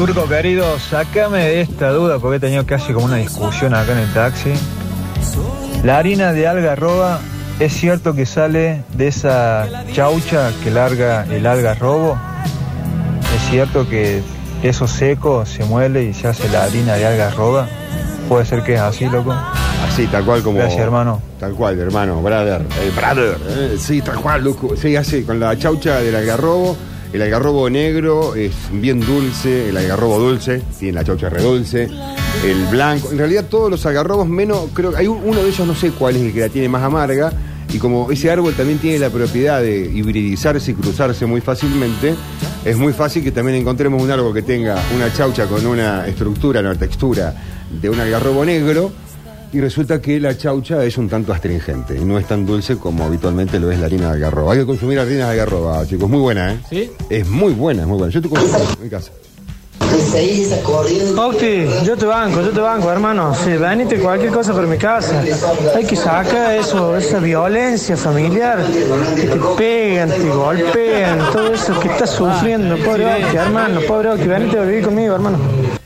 Turco querido, sácame de esta duda porque he tenido casi como una discusión acá en el taxi. La harina de algarroba, ¿es cierto que sale de esa chaucha que larga el algarrobo? ¿Es cierto que eso seco se muele y se hace la harina de algarroba? Puede ser que es así, loco. Así, tal cual como. Gracias, hermano. Tal cual, hermano, brother. Eh, brother. eh, sí, tal cual, loco. Sí, así, con la chaucha del algarrobo. El algarrobo negro es bien dulce, el algarrobo dulce, tiene la chaucha redulce, el blanco. En realidad, todos los algarrobos, menos. Creo que hay un- uno de ellos, no sé cuál es el que la tiene más amarga. Y como ese árbol también tiene la propiedad de hibridizarse y cruzarse muy fácilmente, es muy fácil que también encontremos un árbol que tenga una chaucha con una estructura, una textura de un algarrobo negro. Y resulta que la chaucha es un tanto astringente y no es tan dulce como habitualmente lo es la harina de algarroba. Hay que consumir harina de algarroba, chicos. Muy buena, ¿eh? ¿Sí? Es muy buena, es muy buena. Yo te consumo en mi casa. Octi, yo te banco, yo te banco, hermano. Si venite cualquier cosa por mi casa. Hay que sacar eso, esa violencia familiar. Que te pegan, te golpean, todo eso que estás sufriendo. Pobre Octi, hermano, pobre Octi, venite a vivir conmigo, hermano.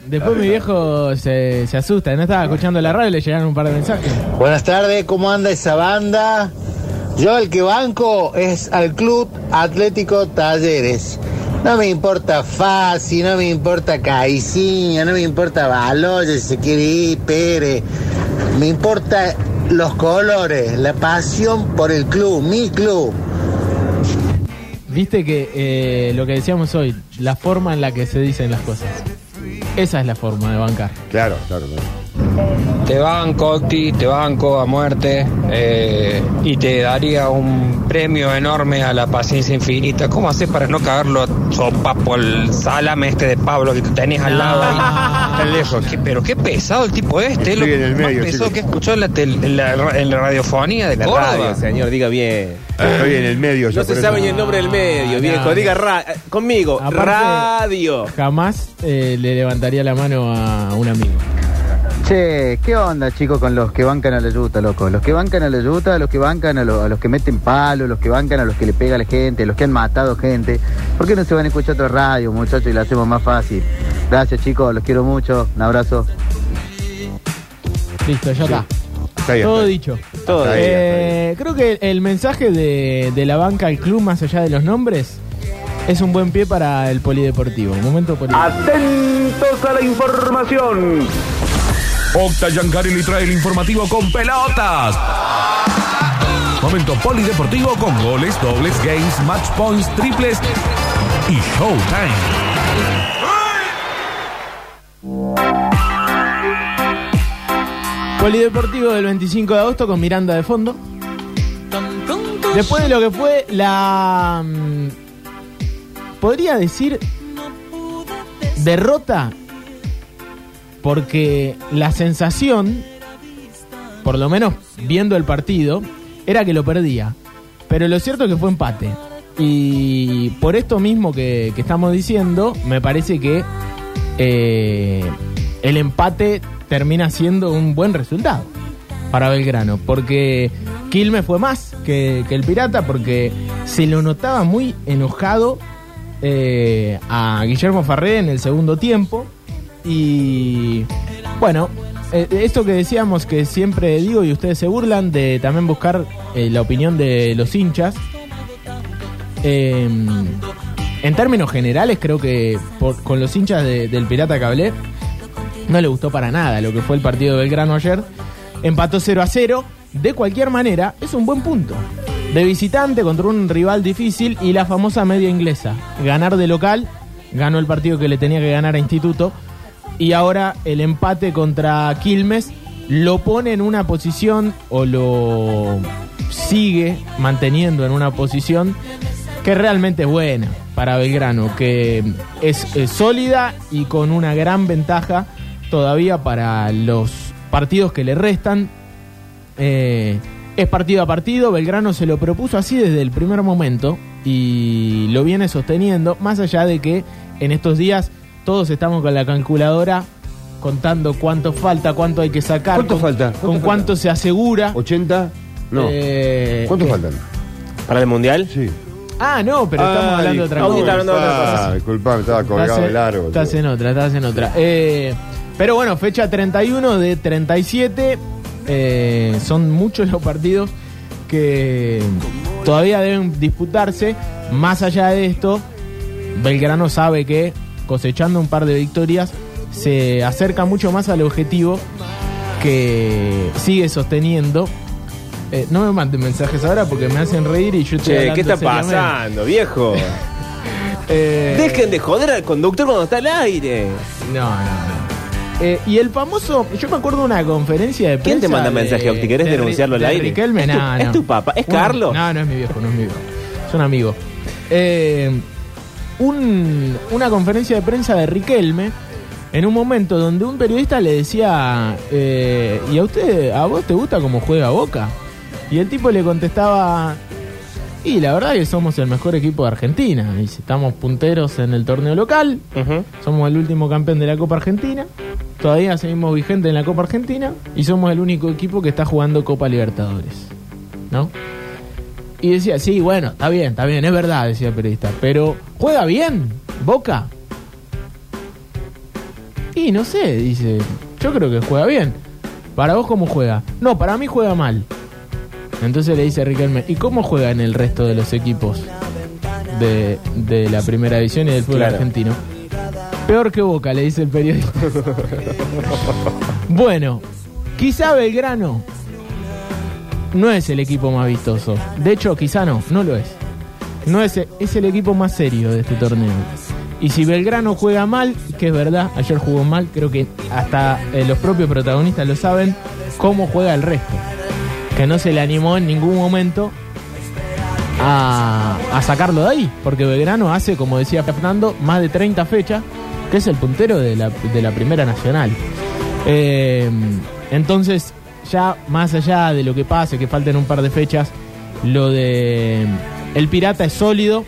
Después mi viejo se, se asusta, no estaba escuchando la radio y le llegaron un par de mensajes. Buenas tardes, ¿cómo anda esa banda? Yo el que banco es al Club Atlético Talleres. No me importa Fasi, no me importa Caiciña, no me importa Baloya, si se quiere ir, Pérez. Me importa los colores, la pasión por el club, mi club. Viste que eh, lo que decíamos hoy, la forma en la que se dicen las cosas. Esa es la forma de bancar. Claro, claro, claro. Te banco, Octi, te banco a muerte eh, y te daría un premio enorme a la paciencia infinita. ¿Cómo haces para no cagarlo a sopapo el salame este de Pablo que tenés al lado ahí, tan lejos? ¿Qué- pero qué pesado el tipo este, Estoy lo en el más medio, pesado que escuchó en la, tel- en la, en la radiofonía de La Córdoba. radio, señor, diga bien. Estoy en el medio. yo No se por sabe ni el nombre del medio, Ah, viejo. no, Diga ra- conmigo, Aparte- radio. Jamás eh, le levantaría la mano a un amigo. Che, ¿qué onda, chicos, con los que bancan a la yuta, loco? Los que bancan a la yuta, los que bancan a, lo- a los que meten palos, los que bancan a los que le pega a la gente, los que han matado gente. ¿Por qué no se van a escuchar otra radio, muchachos, y la hacemos más fácil? Gracias, chicos, los quiero mucho. Un abrazo. Listo, ya está. Está ahí, Todo está dicho. Todo Está ahí, está ahí. Eh, creo que el mensaje de, de la banca al club, más allá de los nombres, es un buen pie para el polideportivo. Momento polideportivo. Atentos a la información. Octa Yancari le trae el informativo con pelotas. Momento polideportivo con goles, dobles, games, match points, triples y showtime. Polideportivo del 25 de agosto con Miranda de fondo. Después de lo que fue la. mm, Podría decir. Derrota. Porque la sensación, por lo menos viendo el partido, era que lo perdía. Pero lo cierto es que fue empate. Y por esto mismo que, estamos diciendo, me parece que eh, el empate termina siendo un buen resultado para Belgrano. Porque Quilmes fue más que, que el Pirata, porque se lo notaba muy enojado eh, a Guillermo Farré en el segundo tiempo. Y bueno, eh, esto que decíamos que siempre digo y ustedes se burlan de también buscar eh, la opinión de los hinchas. Eh, en términos generales, creo que con los hinchas de- del Pirata que hablé, no le gustó para nada lo que fue el partido de Belgrano ayer. Empató 0 a 0. De cualquier manera, es un buen punto. De visitante contra un rival difícil y la famosa media inglesa. Ganar de local, ganó el partido que le tenía que ganar a Instituto. Y ahora el empate contra Quilmes lo pone en una posición o lo sigue manteniendo en una posición que realmente es buena para Belgrano, que es, sólida y con una gran ventaja todavía para los partidos que le restan. Eh, es partido a partido, Belgrano se lo propuso así desde el primer momento y lo viene sosteniendo, más allá de que en estos días todos estamos con la calculadora contando cuánto falta, cuánto hay que sacar, ¿Cuánto con, falta? con ¿Cuánto cuánto falta? se asegura. ¿80? No. Eh, ¿Cuántos eh, faltan? ¿Para el mundial? Sí. Ah, no, pero estamos Ay, hablando de otra cosa. está hablando de otra cosa. Ah, disculpame, estaba colgado del árbol. Estás en otra, estás en otra. Eh, pero bueno, fecha 31 de 37. eh, son muchos los partidos que todavía deben disputarse. Más allá de esto, Belgrano sabe que cosechando un par de victorias se acerca mucho más al objetivo que sigue sosteniendo. Eh, no me manden mensajes ahora porque me hacen reír y yo estoy Che, ¿qué está seriamente. pasando, viejo? Eh, Dejen de joder al conductor cuando está al aire. No, no, no. Eh, y el famoso, yo me acuerdo de una conferencia de prensa. ¿Quién te manda de- mensaje, Octi? ¿Querés de Ri- denunciarlo al de aire? Riquelme, ¿Es tu- no, es tu papá? ¿Es Carlos? No, no es mi viejo, no es mi viejo. Es un amigo. Eh, un- una conferencia de prensa de Riquelme en un momento donde un periodista le decía, eh, ¿y a usted, a vos te gusta cómo juega Boca? Y el tipo le contestaba, y la verdad que somos el mejor equipo de Argentina. Dice, estamos punteros en el torneo local, somos el último campeón de la Copa Argentina. Todavía seguimos vigentes en la Copa Argentina. Y somos el único equipo que está jugando Copa Libertadores. ¿No? Y decía, sí, bueno, está bien, está bien, es verdad, decía el periodista. Pero, ¿juega bien? ¿Boca? Y no sé, dice, yo creo que juega bien. ¿Para vos cómo juega? No, para mí juega mal. Entonces le dice Riquelme, ¿y cómo juegan el resto de los equipos de, de la primera división y del fútbol Claro. argentino? Peor que Boca, le dice el periodista. bueno, quizá Belgrano no es el equipo más vistoso. De hecho, quizá no, no lo es. No es, es el equipo más serio de este torneo. Y si Belgrano juega mal, que es verdad, ayer jugó mal, creo que hasta eh, los propios protagonistas lo saben, cómo juega el resto. Que no se le animó en ningún momento a, a sacarlo de ahí. Porque Belgrano hace, como decía Fernando, más de 30 fechas, que es el puntero de la, de la Primera Nacional. Eh, entonces, ya más allá de lo que pase, que falten un par de fechas, lo de el Pirata es sólido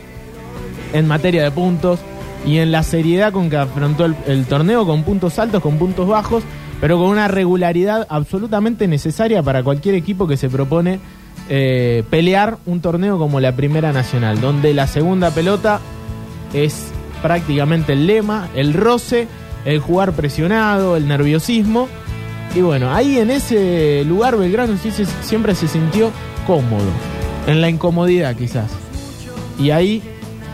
en materia de puntos y en la seriedad con que afrontó el, torneo, con puntos altos, con puntos bajos, pero con una regularidad absolutamente necesaria para cualquier equipo que se propone eh, pelear un torneo como la Primera Nacional, donde la segunda pelota es prácticamente el lema, el roce, el jugar presionado, el nerviosismo. Y bueno, ahí en ese lugar Belgrano siempre se sintió cómodo, en la incomodidad quizás. Y ahí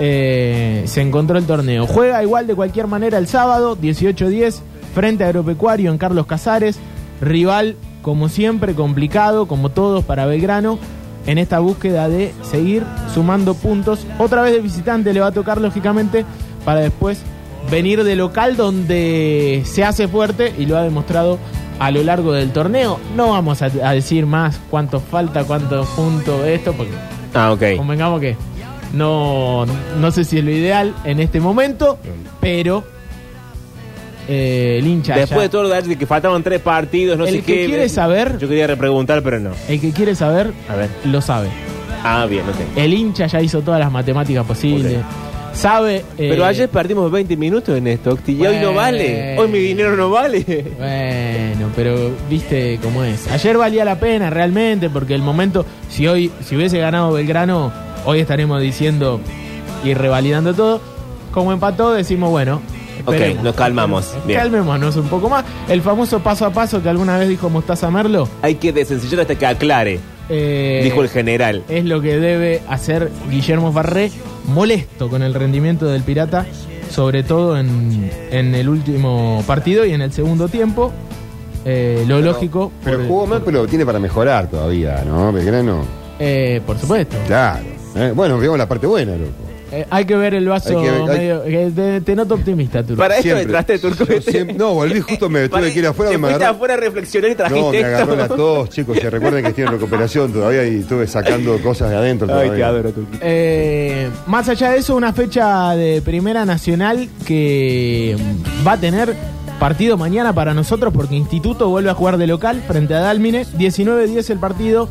eh, se encontró el torneo. Juega igual de cualquier manera el sábado, 18-10, frente a Agropecuario en Carlos Casares. Rival, como siempre, complicado, como todos para Belgrano, en esta búsqueda de seguir sumando puntos. Otra vez de visitante le va a tocar, lógicamente, para después venir de local donde se hace fuerte y lo ha demostrado a lo largo del torneo. No vamos a, a decir más cuánto falta, cuántos puntos, esto, porque Ah, convengamos que no, no sé si es lo ideal en este momento, pero eh, el hincha Después de todo lo de que faltaban tres partidos, no El sé que qué. quiere saber- Yo quería repreguntar, pero no. el que quiere saber A ver. lo sabe. Ah, bien, ok. El hincha ya hizo todas las matemáticas posibles. Sabe. eh, Pero ayer perdimos 20 minutos en esto, Octi, y hoy no vale. Hoy mi dinero no vale. Bueno, pero viste cómo es. Ayer valía la pena realmente porque el momento, si hoy, si hubiese ganado Belgrano, hoy estaremos diciendo y revalidando todo. Como empató, decimos, bueno. Ok, nos calmamos. Bien. Calmémonos un poco más. El famoso paso a paso que alguna vez dijo Mostaza Merlo. Hay que desencillar hasta que aclare, eh, dijo el general. es lo que debe hacer Guillermo Farré, molesto con el rendimiento del Pirata, sobre todo en, en el último partido y en el segundo tiempo. Eh, lo lógico. Pero por- jugó mal, pero tiene para mejorar todavía, ¿no? Belgrano. eh, por supuesto. Claro. ¿eh? Bueno, veamos la parte buena, loco. Eh, hay que ver el vaso Hay que ver- hay- medio. que te, te noto optimista, Turco. Para esto Siempre. entraste, Turco. Yo siempre- no, volví justo, me Para- tuve que ir afuera. Te me fuiste agarró- afuera a reflexionar y trajiste No, me agarró la esto. tos, chicos. Se recuerden que estoy en recuperación todavía y estuve sacando cosas de adentro Ay, todavía. te adoro, Turco. Eh, más allá de eso, una fecha de Primera Nacional que mm, va a tener partido mañana para nosotros porque Instituto vuelve a jugar de local frente a Dálmine. 19-10 el partido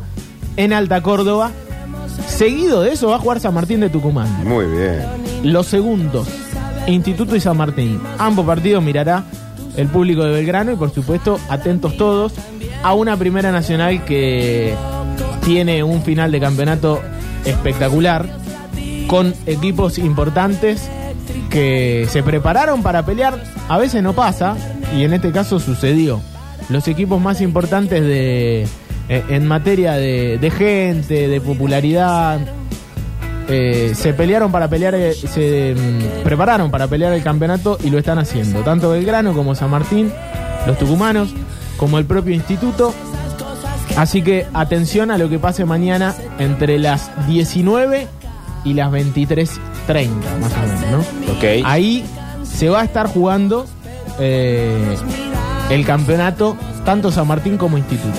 en Alta Córdoba. Seguido de eso va a jugar San Martín de Tucumán. Muy bien. Los segundos, Instituto y San Martín. Ambos partidos mirará el público de Belgrano y por supuesto atentos todos a una Primera Nacional que tiene un final de campeonato espectacular con equipos importantes que se prepararon para pelear. A veces no pasa, y en este caso sucedió. Los equipos más importantes de, eh, en materia de, de gente, de popularidad, eh, se pelearon para pelear, eh, se mm, prepararon para pelear el campeonato y lo están haciendo. Tanto Belgrano como San Martín, los tucumanos, como el propio instituto. Así que atención a lo que pase mañana entre las 19 y las 23.30, más o menos, ¿no? Ok. Ahí se va a estar jugando eh, el campeonato, tanto San Martín como Instituto.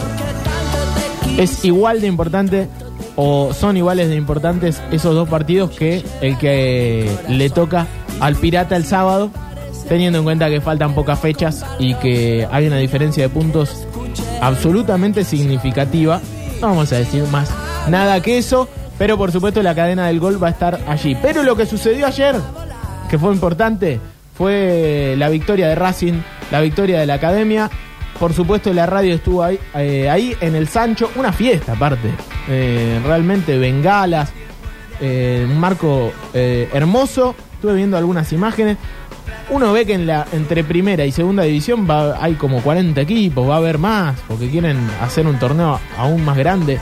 Es igual de importante, o son iguales de importantes esos dos partidos que el que le toca al Pirata el sábado, teniendo en cuenta que faltan pocas fechas y que hay una diferencia de puntos absolutamente significativa. No vamos a decir más nada que eso, pero por supuesto la cadena del gol va a estar allí. Pero lo que sucedió ayer, que fue importante, fue la victoria de Racing, la victoria de la academia. Por supuesto la radio estuvo ahí, eh, ahí en el Sancho, una fiesta aparte. Eh, realmente bengalas, eh, un marco hermoso. Estuve viendo algunas imágenes. Uno ve que en la, entre primera y segunda división hay como 40 equipos, va a haber más, porque quieren hacer un torneo aún más grande.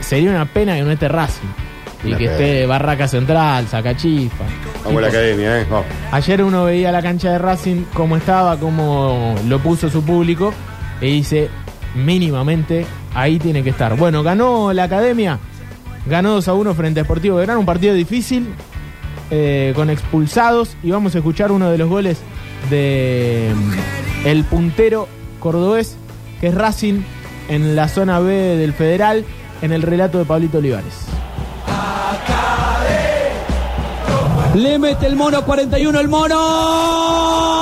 Sería una pena que no esté Racing. Y Una que pena. esté Barraca Central, Sacachispa. Vamos a la academia, ¿eh? Vamos. Ayer uno veía la cancha de Racing cómo estaba, cómo lo puso su público y dice, mínimamente ahí tiene que estar. Bueno, ganó la academia, ganó 2 a 1 frente a Sportivo Belgrano, un partido difícil, eh, con expulsados y vamos a escuchar uno de los goles de mm, el puntero cordobés, que es Racing en la zona B del Federal, en el relato de Pablito Olivares. Le mete el mono 41 el mono.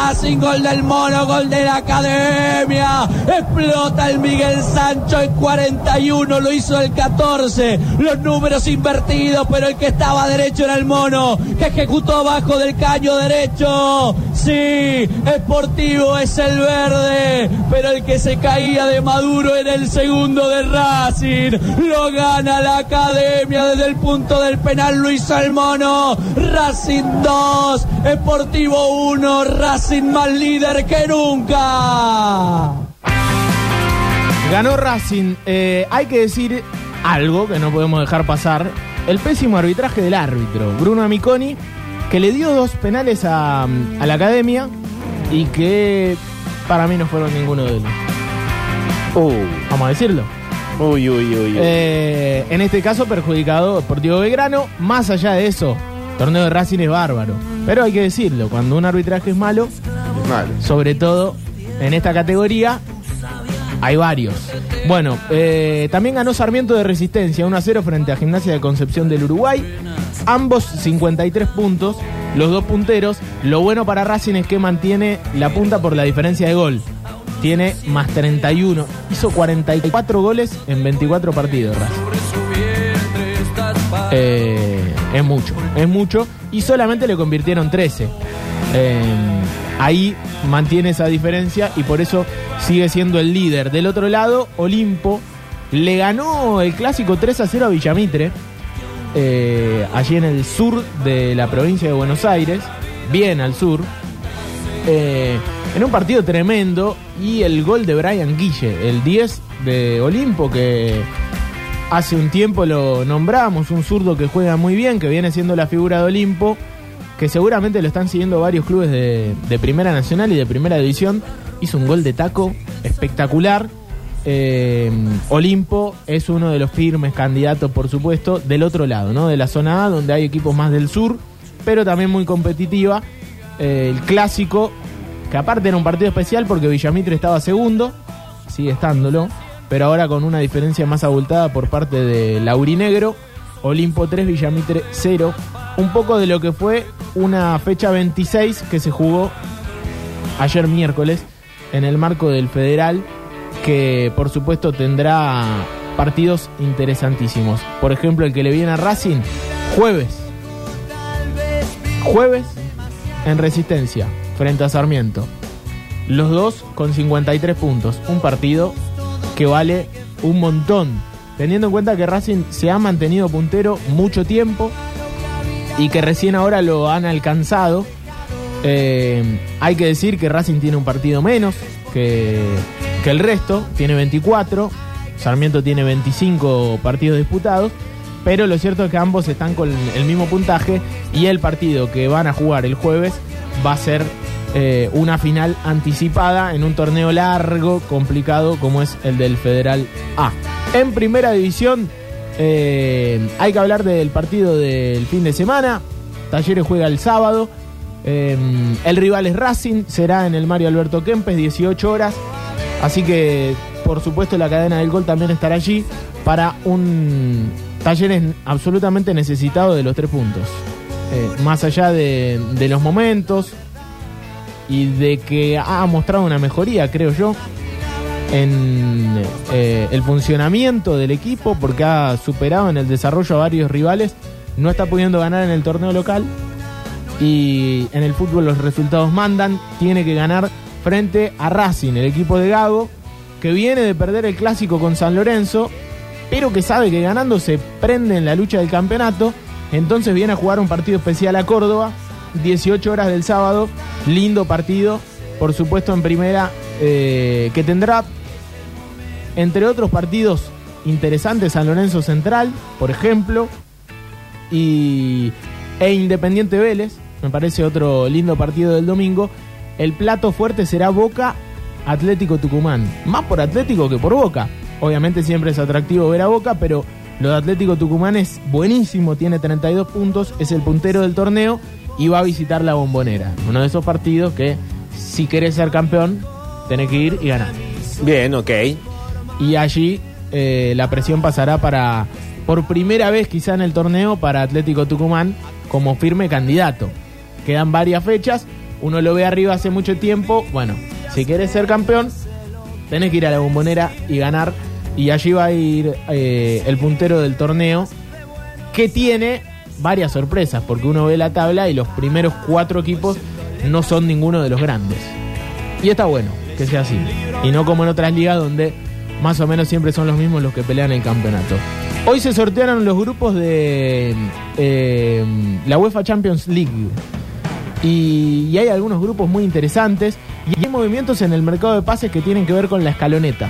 Racing! ¡Gol del mono! ¡Gol de la academia! Explota el Miguel Sancho en 41, lo hizo el 14. Los números invertidos, pero el que estaba derecho era el mono, que ejecutó abajo del caño derecho. Sí, Sportivo es el verde, pero el que se caía de Maduro era el segundo de Racing. Lo gana la academia desde el punto del penal, lo hizo el mono. Racing 2, Sportivo 1, Racing más líder que nunca. Ganó Racing. Eh, hay que decir algo que no podemos dejar pasar. El pésimo arbitraje del árbitro, Bruno Amiconi, que le dio dos penales a, a la academia y que para mí no fueron ninguno de ellos. Vamos a decirlo. Uy, uy, uy. uy. Eh, en este caso perjudicado Sportivo Belgrano. Más allá de eso, torneo de Racing es bárbaro. Pero hay que decirlo, cuando un arbitraje es malo, Es malo. sobre todo en esta categoría, hay varios. Bueno, eh, también ganó Sarmiento de Resistencia 1 a 0 frente a Gimnasia de Concepción del Uruguay. Ambos 53 puntos, los dos punteros. Lo bueno para Racing es que mantiene la punta por la diferencia de gol. Tiene más 31. Hizo 44 goles en 24 partidos Racing. Eh, es mucho, es mucho. Y solamente le convirtieron 13. Eh, ahí mantiene esa diferencia y por eso sigue siendo el líder. Del otro lado, Olimpo le ganó el clásico 3 a 0 a Villamitre, eh, allí en el sur de la provincia de Buenos Aires, bien al sur, eh, en un partido tremendo y el gol de Brian Guille, el 10 de Olimpo que hace un tiempo lo nombramos, un zurdo que juega muy bien, que viene siendo la figura de Olimpo, que seguramente lo están siguiendo varios clubes de, Primera Nacional y de Primera División. Hizo un gol de taco espectacular. Eh, Olimpo es uno de los firmes candidatos, por supuesto, del otro lado, ¿no? De la zona A, donde hay equipos más del sur, pero también muy competitiva. Eh, el clásico que aparte era un partido especial porque Villamitre estaba segundo, sigue estándolo, pero ahora con una diferencia más abultada por parte de Laurinegro, Olimpo 3, Villamitre 0, un poco de lo que fue una fecha 26 que se jugó ayer miércoles en el marco del Federal, que por supuesto tendrá partidos interesantísimos. Por ejemplo, el que le viene a Racing, jueves. Jueves en Resistencia, frente a Sarmiento. Los dos con 53 puntos. Un partido que vale un montón. Teniendo en cuenta que Racing se ha mantenido puntero mucho tiempo y que recién ahora lo han alcanzado. Eh, hay que decir que Racing tiene un partido menos que, que el resto, tiene 24, Sarmiento tiene 25 partidos disputados, pero lo cierto es que ambos están con el mismo puntaje y el partido que van a jugar el jueves va a ser eh, una final anticipada en un torneo largo, complicado como es el del Federal A. En primera división eh, hay que hablar del partido del fin de semana. Talleres juega el sábado. Eh, el rival es Racing, será en el Mario Alberto Kempes, 18 horas. Así que, por supuesto, la cadena del gol también estará allí para un Talleres absolutamente necesitado de los tres puntos. Más allá de los momentos y de que ha mostrado una mejoría, creo yo, en eh, el funcionamiento del equipo, porque ha superado en el desarrollo a varios rivales, no está pudiendo ganar en el torneo local y en el fútbol los resultados mandan, tiene que ganar frente a Racing, el equipo de Gago, que viene de perder el clásico con San Lorenzo, pero que sabe que ganando se prende en la lucha del campeonato, entonces viene a jugar un partido especial a Córdoba, 18 horas del sábado, lindo partido, por supuesto en primera, eh, que tendrá, entre otros partidos interesantes, San Lorenzo Central, por ejemplo, y, e Independiente Vélez, me parece otro lindo partido del domingo. El plato fuerte será Boca Atlético Tucumán, más por Atlético que por Boca. Obviamente siempre es atractivo ver a Boca, pero lo de Atlético Tucumán es buenísimo, tiene 32 puntos, es el puntero del torneo y va a visitar la bombonera. Uno de esos partidos que si querés ser campeón, tenés que ir y ganar. Bien, ok. Y allí eh, la presión pasará para, por primera vez quizá en el torneo, para Atlético Tucumán como firme candidato. Quedan varias fechas, uno lo ve arriba hace mucho tiempo. Bueno, si querés ser campeón, tenés que ir a la bombonera y ganar. Y allí va a ir eh, el puntero del torneo, que tiene varias sorpresas, porque uno ve la tabla y los primeros cuatro equipos no son ninguno de los grandes. Y está bueno que sea así. Y no como en otras ligas donde más o menos siempre son los mismos los que pelean el campeonato. Hoy se sortearon los grupos de eh, la UEFA Champions League. Y, y hay algunos grupos muy interesantes. Y hay movimientos en el mercado de pases que tienen que ver con la escaloneta.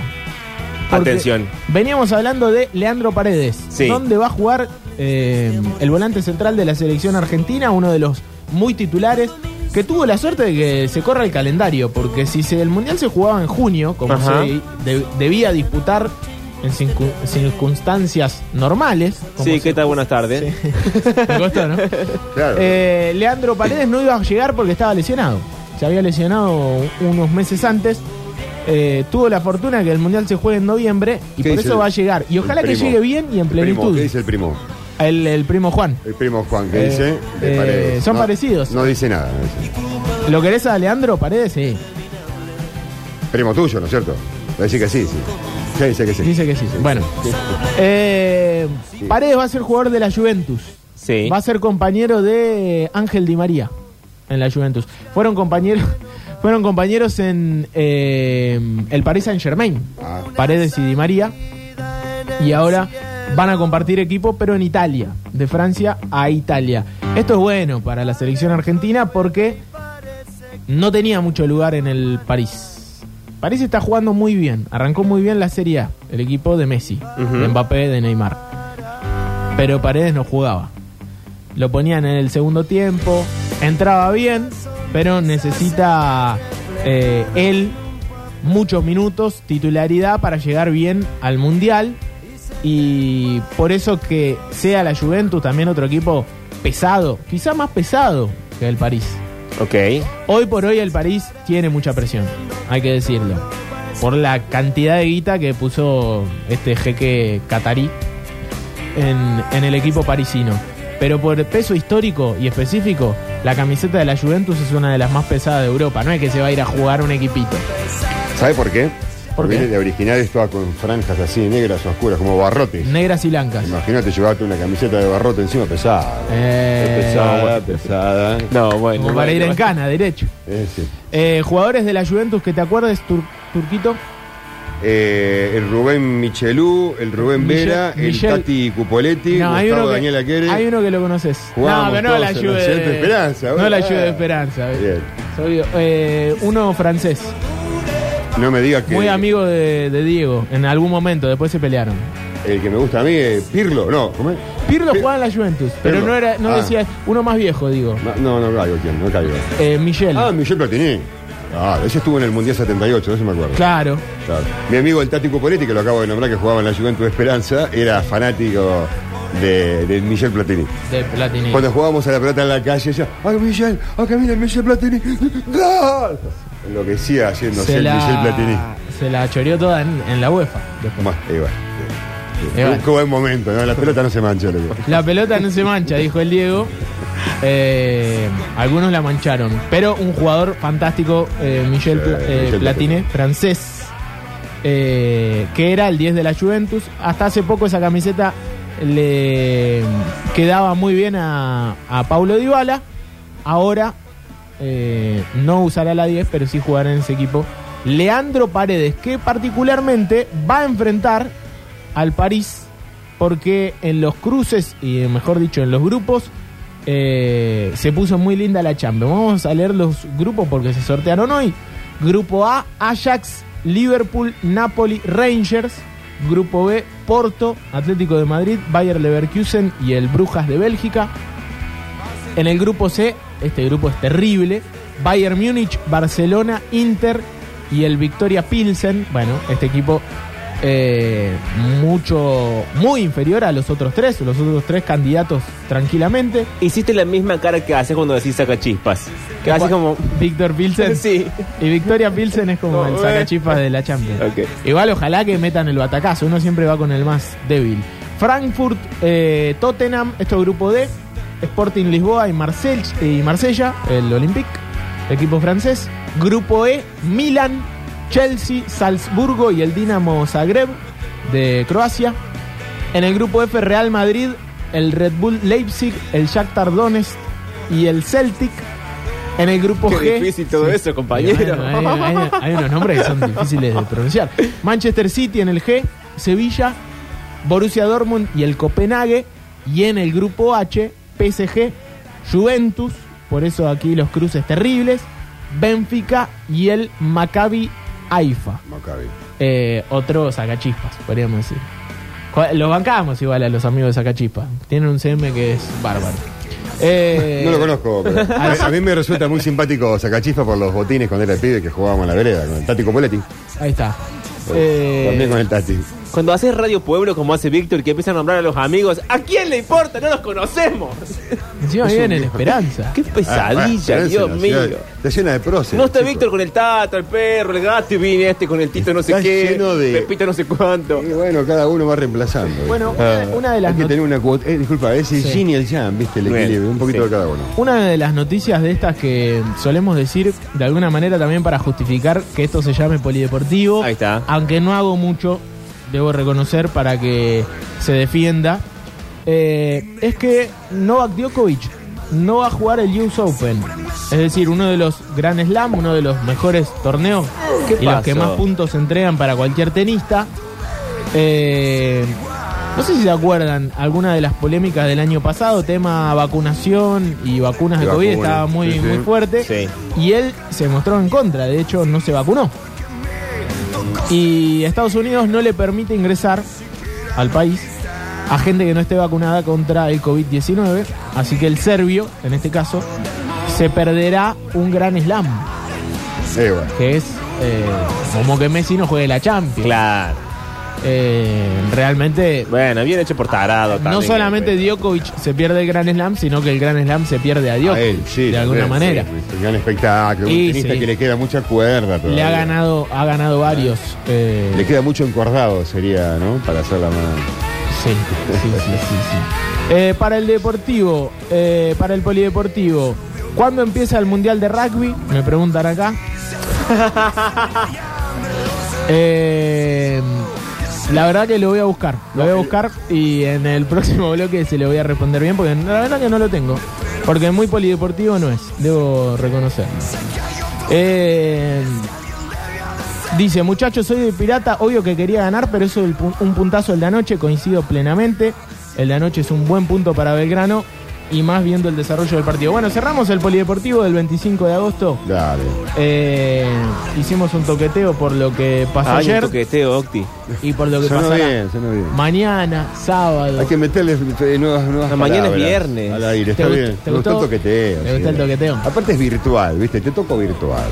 Porque Atención. Veníamos hablando de Leandro Paredes, Sí. donde va a jugar eh, el volante central de la selección argentina, uno de los muy titulares, que tuvo la suerte de que se corra el calendario, porque si se- el Mundial se jugaba en junio, como Ajá. se de- debía disputar en circun- circunstancias normales, como Sí, ¿qué tal? Buenas tardes. me costó, ¿no? Claro. Eh, Leandro Paredes no iba a llegar porque estaba lesionado. Se había lesionado unos meses antes. Eh, tuvo la fortuna que el Mundial se juegue en noviembre y ¿Qué por eso el- va a llegar. Y ojalá que llegue bien y en El primo, plenitud. ¿Qué dice el primo? El, el primo Juan. El primo Juan, ¿qué Eh, dice? De eh, Paredes. son No- parecidos. No dice nada. no dice. ¿Lo querés a Leandro Paredes? Sí. Primo tuyo, ¿no es cierto? Va a decir que sí, sí. Sí, dice que sí. Dice que sí. Bueno. Eh, Paredes va a ser jugador de la Juventus. Sí. Va a ser compañero de Ángel Di María en la Juventus. Fueron compañeros, fueron compañeros en eh, el Paris Saint Germain, Ah. Paredes y Di María. Y ahora van a compartir equipo, pero en Italia, de Francia a Italia. Esto es bueno para la selección argentina porque no tenía mucho lugar en el París. París está jugando muy bien, arrancó muy bien la Serie A, el equipo de Messi, de Mbappé, de Neymar. Pero Paredes no jugaba. Lo ponían en el segundo tiempo, entraba bien, pero necesita eh, él muchos minutos, titularidad para llegar bien al Mundial. Y por eso que sea la Juventus también otro equipo pesado, quizá más pesado que el París. Ok. Hoy por hoy el París tiene mucha presión, hay que decirlo. Por la cantidad de guita que puso este jeque catarí en, en el equipo parisino. Pero por peso histórico y específico, la camiseta de la Juventus es una de las más pesadas de Europa. No es que se va a ir a jugar un equipito. ¿Sabe por qué? ¿Por Porque qué? De original estaba con franjas así negras oscuras, como barrotes. Negras y blancas. Imagínate llevarte una camiseta de barrote encima pesada. Eh, pesada, pesada. No, bueno. Como para ir en cana, derecho. Eh, sí. Eh, jugadores de la Juventus que te acuerdes, Tur- Turquito. Eh, el Rubén Michelú, el Rubén Michel- Vera, el Tati Cupoletti, No, hay Gustavo uno, Daniel que, Aquere. hay uno que lo conoces. Jugábamos No, pero no la de- Esperanza, No la Juve de Esperanza. eh. Bien. Soy, eh, uno francés, No me digas que muy amigo de, de Diego, en algún momento, después se pelearon. el que me gusta a mí es Pirlo. No, ¿cómo es? Pirlo Pi- jugaba en la Juventus, pero Pirlo. no era, no Ah. decía, uno más viejo, digo. No, no, no caigo, ¿quién? No caigo. Eh, Michel. Ah, Michel Platini. Ah, ese estuvo en el Mundial 78, eso me acuerdo. Claro. Claro. Mi amigo el Tati Cupoletti, que lo acabo de nombrar, que jugaba en la Juventus de Esperanza, era fanático de, de Michel Platini. De Platini. Cuando jugábamos a la pelota en la calle, decía, ¡ay, Michel! ¡Acá viene el Michel Platini! ¡Gol! Enloquecía haciéndose se, el Michel Platini. la, se la choreó toda en, en la UEFA. después. Más, va. Qué buen momento, ¿no? La pelota no se mancha, loco. La pelota no se mancha, dijo el Diego. Eh, algunos la mancharon. Pero un jugador fantástico, eh, Michel, Pla- eh, Michel Platini, francés, eh, que era el 10 de la Juventus. Hasta hace poco esa camiseta le quedaba muy bien a, a Paulo Dybala. Ahora eh, no usará la 10, pero sí jugará en ese equipo. Leandro Paredes, que particularmente va a enfrentar al París porque en los cruces, y mejor dicho, en los grupos, eh, se puso muy linda la Champions. Vamos a leer los grupos porque se sortearon hoy. Grupo A, Ajax, Liverpool, Napoli, Rangers. Grupo B, Porto, Atlético de Madrid, Bayer Leverkusen y el Brujas de Bélgica. En el grupo C, este grupo es terrible, Bayern Múnich, Barcelona, Inter y el Victoria Pilsen. Bueno, este equipo eh, mucho, muy inferior a los otros tres, los otros tres candidatos tranquilamente. Hiciste la misma cara que haces cuando decís saca chispas. Que haces como. Víctor Pilsen. Sí. Y Victoria Pilsen es como No, el eh. sacachispas de la Champions. Igual ojalá que metan el batacazo, uno siempre va con el más débil. Frankfurt, eh, Tottenham, esto es grupo D, Sporting Lisboa y, y Marsella, el Olympique, equipo francés. Grupo E, Milan, Chelsea, Salzburgo y el Dinamo Zagreb de Croacia. En el grupo F, Real Madrid, el Red Bull Leipzig, el Shakhtar Donetsk y el Celtic. En el grupo Qué G. difícil todo eso, compañero. Bueno, hay, hay- hay unos nombres que son difíciles de pronunciar. Manchester City en el G, Sevilla, Borussia Dortmund y el Copenhague. Y en el grupo H, PSG, Juventus, por eso aquí los cruces terribles, Benfica y el Maccabi Haifa. Maccabi. Eh, otro sacachispas, podríamos decir. Los bancamos igual a los amigos de sacachispas. Tienen un CM que es bárbaro. Eh, No lo conozco, pero a, mí me resulta muy simpático Sacachifa por los botines cuando era pibe que jugábamos en la vereda con el Tati Copoletti. Ahí está. Eh, También con el Tati. Cuando haces Radio Pueblo, como hace Víctor, que empieza a nombrar a los amigos, ¿a quién le importa? No los conocemos. Encima viven en. Esperanza. Qué pesadilla, Ah, Dios bueno, mío. Está llena de próceres. No está chicos. Víctor con el tato, el perro, el gato y vine este con el tito no sé Está qué, lleno de- Pepito no sé cuánto. Y bueno, cada uno va reemplazando. Bueno, ¿viste? una- una de las Hay que not- tener una cuota. eh, disculpa, es el Sí. yin y el yang, ¿viste? El equilibrio, un poquito sí. de cada uno. Una de las noticias de estas que solemos decir de alguna manera también para justificar que esto se llame polideportivo. Ahí está. Aunque no hago mucho, debo reconocer para que se defienda. eh, es que Novak Djokovic no va a jugar el US Open. Es decir, uno de los Grand Slam, uno de los mejores torneos ¿Qué y los que más puntos entregan para cualquier tenista. Eh, no sé si se acuerdan alguna de las polémicas del año pasado, tema vacunación y vacunas de COVID estaba muy, sí, sí. muy fuerte. Sí. Y él se mostró en contra, de hecho no se vacunó. Y Estados Unidos no le permite ingresar al país a gente que no esté vacunada contra el COVID-19. Así que el serbio, en este caso, se perderá un gran slam, Eh, bueno. que es eh, como que Messi no juegue la Champions. Claro. Eh, realmente Bueno, bien hecho por tarado también. no solamente Djokovic se pierde el Grand Slam, sino que el Grand Slam se pierde a A Djokovic, él, sí, de alguna sí, manera. sí, un gran espectáculo. Y un tenista sí. que le queda mucha cuerda todavía. Le ha ganado, ha ganado varios. eh, Le queda mucho encordado, sería, ¿no? Para hacer la mano. Sí, sí, sí, sí, sí. Eh, para el deportivo, eh, para el polideportivo, ¿cuándo empieza el mundial de rugby? Me preguntan acá. Eh, la verdad que lo voy a buscar, lo voy a buscar y en el próximo bloque se lo voy a responder bien porque la verdad que no lo tengo, porque muy polideportivo no es, debo reconocer. Eh, Dice, muchachos, soy de pirata, obvio que quería ganar, pero eso es un puntazo el de anoche, coincido plenamente. El de anoche es un buen punto para Belgrano y más viendo el desarrollo del partido. Bueno, cerramos el polideportivo del 25 de agosto. Dale. Eh, hicimos un toqueteo por lo que pasó un ayer toqueteo, Octi. Y por lo que pasará bien, bien. mañana, sábado. Hay que meterle eh, nuevas, nuevas No, mañana es palabras viernes. Al aire, ¿Te está bien. te Me gustó gustó? el toqueteo. ¿Te gustó el toqueteo? Aparte es virtual, ¿viste? Te toco virtual.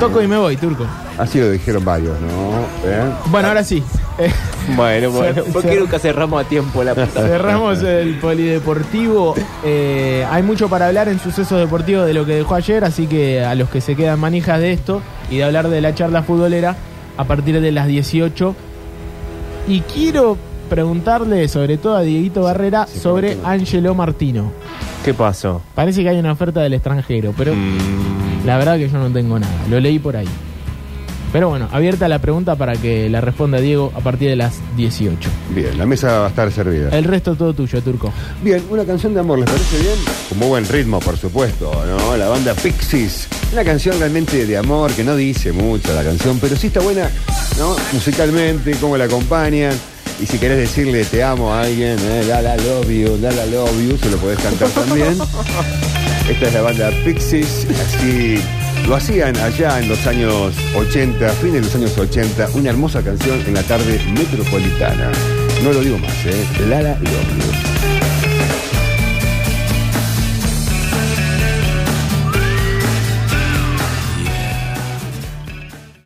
Toco y me voy, turco. Así lo dijeron varios, ¿no? ¿Eh? Bueno, ahora sí. Eh, Bueno, bueno. Cer- ¿Por qué cer- nunca cerramos a tiempo la puta? Cerramos el polideportivo. Eh, hay mucho para hablar en sucesos deportivos de lo que dejó ayer, así que a los que se quedan manijas de esto y de hablar de la charla futbolera a partir de las 18. Y quiero preguntarle, sobre todo a Dieguito Barrera, sobre Angelo Martino. ¿Qué pasó? Parece que hay una oferta del extranjero, pero Mm, la verdad que yo no tengo nada. Lo leí por ahí. Pero bueno, abierta la pregunta para que la responda Diego a partir de las 18. Bien, la mesa va a estar servida. El resto todo tuyo, Turco. Bien, una canción de amor, ¿les parece bien? Con muy buen ritmo, por supuesto, ¿no? La banda Pixies. Una canción realmente de amor que no dice mucho la canción, pero sí está buena, ¿no? Musicalmente, cómo la acompañan. Y si querés decirle te amo a alguien, ¿eh? la la love you, la la love you, se lo podés cantar también. Esta es la banda Pixies, así lo hacían allá en los años 80, fines de los años 80, una hermosa canción en la tarde metropolitana. No lo digo más, ¿eh? La la love you.